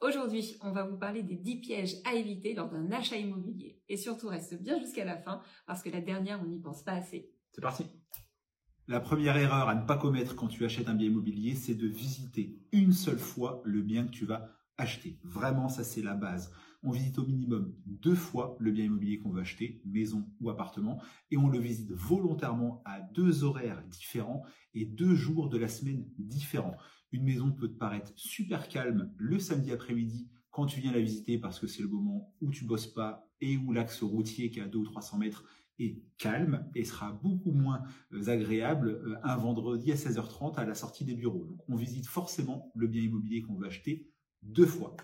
Aujourd'hui, on va vous parler des 10 pièges à éviter lors d'un achat immobilier. Et surtout, reste bien jusqu'à la fin parce que la dernière, on n'y pense pas assez. C'est parti La première erreur à ne pas commettre quand tu achètes un bien immobilier, c'est de visiter une seule fois le bien que tu vas acheter. Vraiment, ça c'est la base. On visite au minimum deux fois le bien immobilier qu'on veut acheter, maison ou appartement, et on le visite volontairement à deux horaires différents et deux jours de la semaine différents. Une maison peut te paraître super calme le samedi après-midi quand tu viens la visiter parce que c'est le moment où tu bosses pas et où l'axe routier qui est à 2 ou 300 mètres est calme et sera beaucoup moins euh, agréable euh, un vendredi à 16h30 à la sortie des bureaux. Donc on visite forcément le bien immobilier qu'on veut acheter deux fois.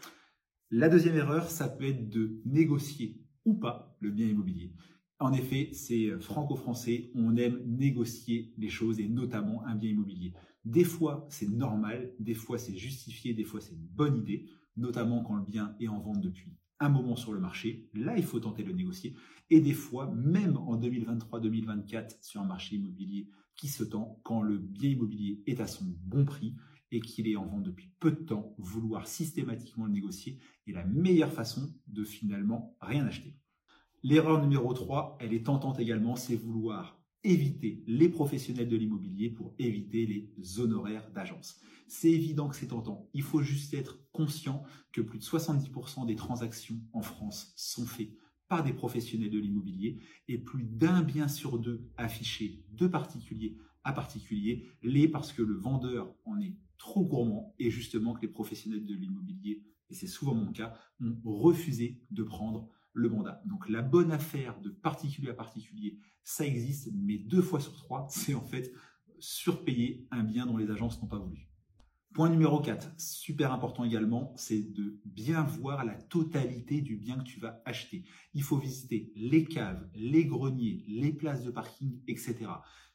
La deuxième erreur, ça peut être de négocier ou pas le bien immobilier. En effet, c'est franco-français, on aime négocier les choses et notamment un bien immobilier. Des fois, c'est normal, des fois, c'est justifié, des fois, c'est une bonne idée, notamment quand le bien est en vente depuis un moment sur le marché. Là, il faut tenter de négocier. Et des fois, même en 2023-2024, sur un marché immobilier qui se tend, quand le bien immobilier est à son bon prix, et qu'il est en vente depuis peu de temps, vouloir systématiquement le négocier est la meilleure façon de finalement rien acheter. L'erreur numéro 3, elle est tentante également, c'est vouloir éviter les professionnels de l'immobilier pour éviter les honoraires d'agence. C'est évident que c'est tentant. Il faut juste être conscient que plus de 70% des transactions en France sont faites par des professionnels de l'immobilier et plus d'un bien sur deux affiché de particulier à particulier l'est parce que le vendeur en est trop gourmand et justement que les professionnels de l'immobilier, et c'est souvent mon cas, ont refusé de prendre le mandat. Donc la bonne affaire de particulier à particulier, ça existe, mais deux fois sur trois, c'est en fait surpayer un bien dont les agences n'ont pas voulu. Point numéro 4, super important également, c'est de bien voir la totalité du bien que tu vas acheter. Il faut visiter les caves, les greniers, les places de parking, etc.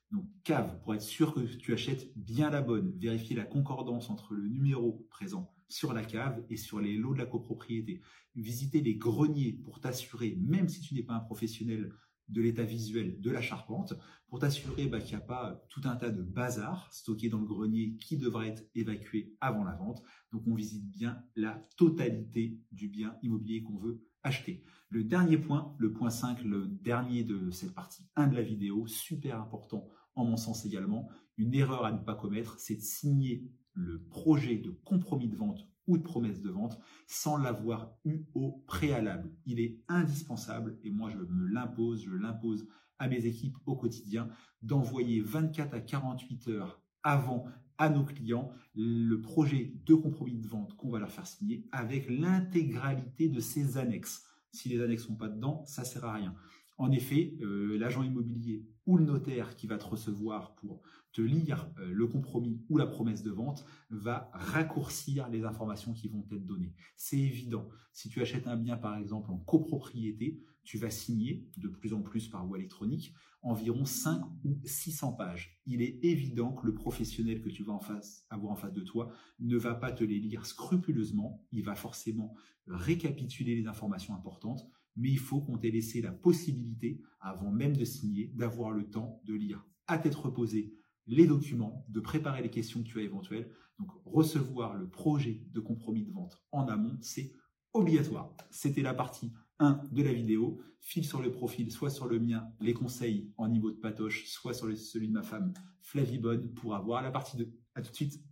Donc cave, pour être sûr que tu achètes bien la bonne, vérifier la concordance entre le numéro présent sur la cave et sur les lots de la copropriété. Visiter les greniers pour t'assurer, même si tu n'es pas un professionnel de l'état visuel de la charpente, pour t'assurer bah, qu'il n'y a pas tout un tas de bazar stocké dans le grenier qui devrait être évacué avant la vente. Donc on visite bien la totalité du bien immobilier qu'on veut acheter. Le dernier point, le point 5, le dernier de cette partie 1 de la vidéo, super important en mon sens également, une erreur à ne pas commettre, c'est de signer le projet de compromis de vente ou de promesse de vente sans l'avoir eu au préalable. Il est indispensable, et moi je me l'impose, je l'impose à mes équipes au quotidien, d'envoyer 24 à 48 heures avant à nos clients le projet de compromis de vente qu'on va leur faire signer avec l'intégralité de ses annexes. Si les annexes sont pas dedans, ça sert à rien. En effet, euh, l'agent immobilier ou le notaire qui va te recevoir pour te lire euh, le compromis ou la promesse de vente va raccourcir les informations qui vont être données. C'est évident. Si tu achètes un bien, par exemple, en copropriété, tu vas signer de plus en plus par voie électronique environ 5 ou 600 pages. Il est évident que le professionnel que tu vas avoir en face de toi ne va pas te les lire scrupuleusement. Il va forcément récapituler les informations importantes mais il faut qu'on t'ait laissé la possibilité, avant même de signer, d'avoir le temps de lire à tête reposée les documents, de préparer les questions que tu as éventuelles. Donc recevoir le projet de compromis de vente en amont, c'est obligatoire. C'était la partie 1 de la vidéo. File sur le profil, soit sur le mien, les conseils en niveau de patoche, soit sur celui de ma femme Flavie Bonne pour avoir la partie 2. A tout de suite